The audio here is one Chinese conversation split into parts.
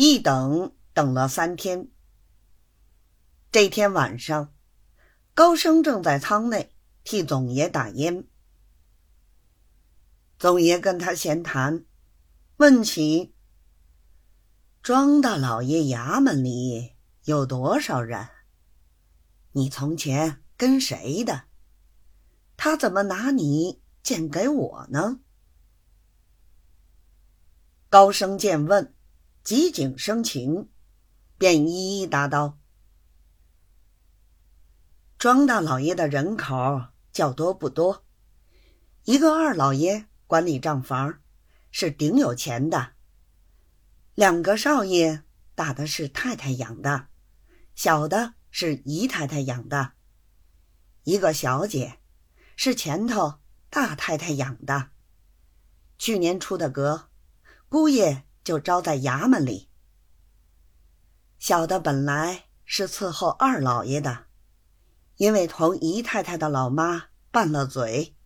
一等等了三天。这天晚上，高升正在舱内替总爷打烟。总爷跟他闲谈，问起庄大老爷衙门里有多少人？你从前跟谁的？他怎么拿你荐给我呢？高升见问，急景生情，便一一答道：“庄大老爷的人口较多不多，一个二老爷。”管理账房是顶有钱的，两个少爷，大的是太太养的，小的是姨太太养的，一个小姐是前头大太太养的。去年出的阁，姑爷就招在衙门里。小的本来是伺候二老爷的，因为同姨太太的老妈拌了嘴。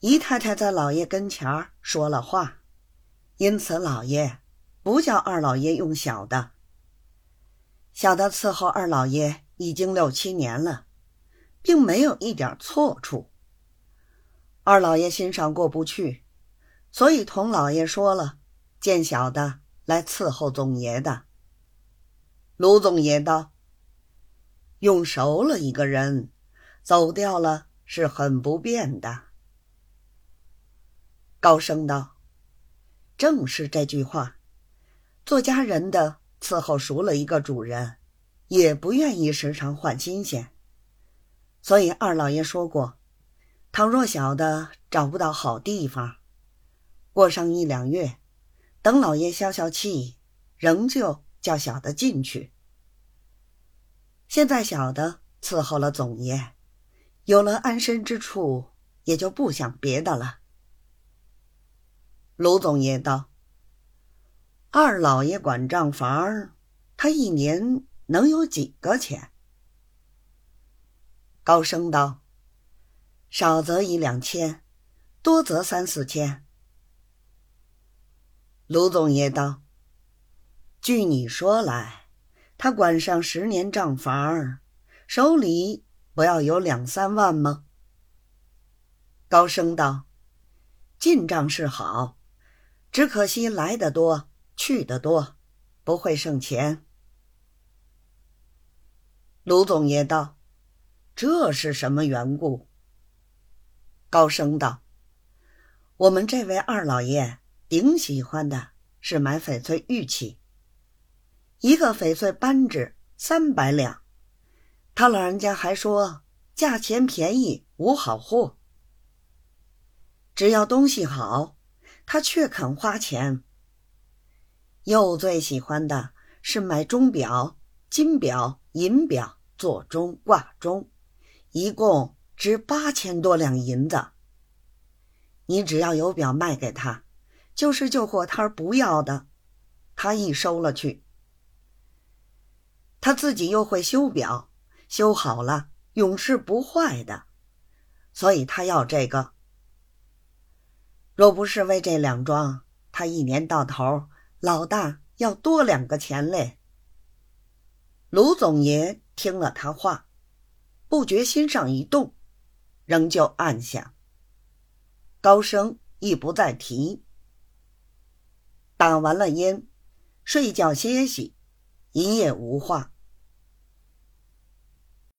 姨太太在老爷跟前儿说了话，因此老爷不叫二老爷用小的。小的伺候二老爷已经六七年了，并没有一点错处。二老爷心上过不去，所以同老爷说了，见小的来伺候总爷的。卢总爷道：“用熟了一个人，走掉了是很不便的。”高声道：“正是这句话，做家人的伺候熟了一个主人，也不愿意时常换新鲜。所以二老爷说过，倘若小的找不到好地方，过上一两月，等老爷消消气，仍旧叫小的进去。现在小的伺候了总爷，有了安身之处，也就不想别的了。”卢总爷道：“二老爷管账房，他一年能有几个钱？”高升道：“少则一两千，多则三四千。”卢总爷道：“据你说来，他管上十年账房，手里不要有两三万吗？”高升道：“进账是好。”只可惜来的多，去的多，不会剩钱。卢总爷道：“这是什么缘故？”高升道：“我们这位二老爷顶喜欢的是买翡翠玉器，一个翡翠扳指三百两，他老人家还说价钱便宜无好货，只要东西好。”他却肯花钱。又最喜欢的是买钟表、金表、银表做钟挂钟，一共值八千多两银子。你只要有表卖给他，就是旧货摊不要的，他一收了去。他自己又会修表，修好了永世不坏的，所以他要这个。若不是为这两桩，他一年到头老大要多两个钱嘞。卢总爷听了他话，不觉心上一动，仍旧暗想。高升亦不再提。打完了烟，睡觉歇息，一夜无话。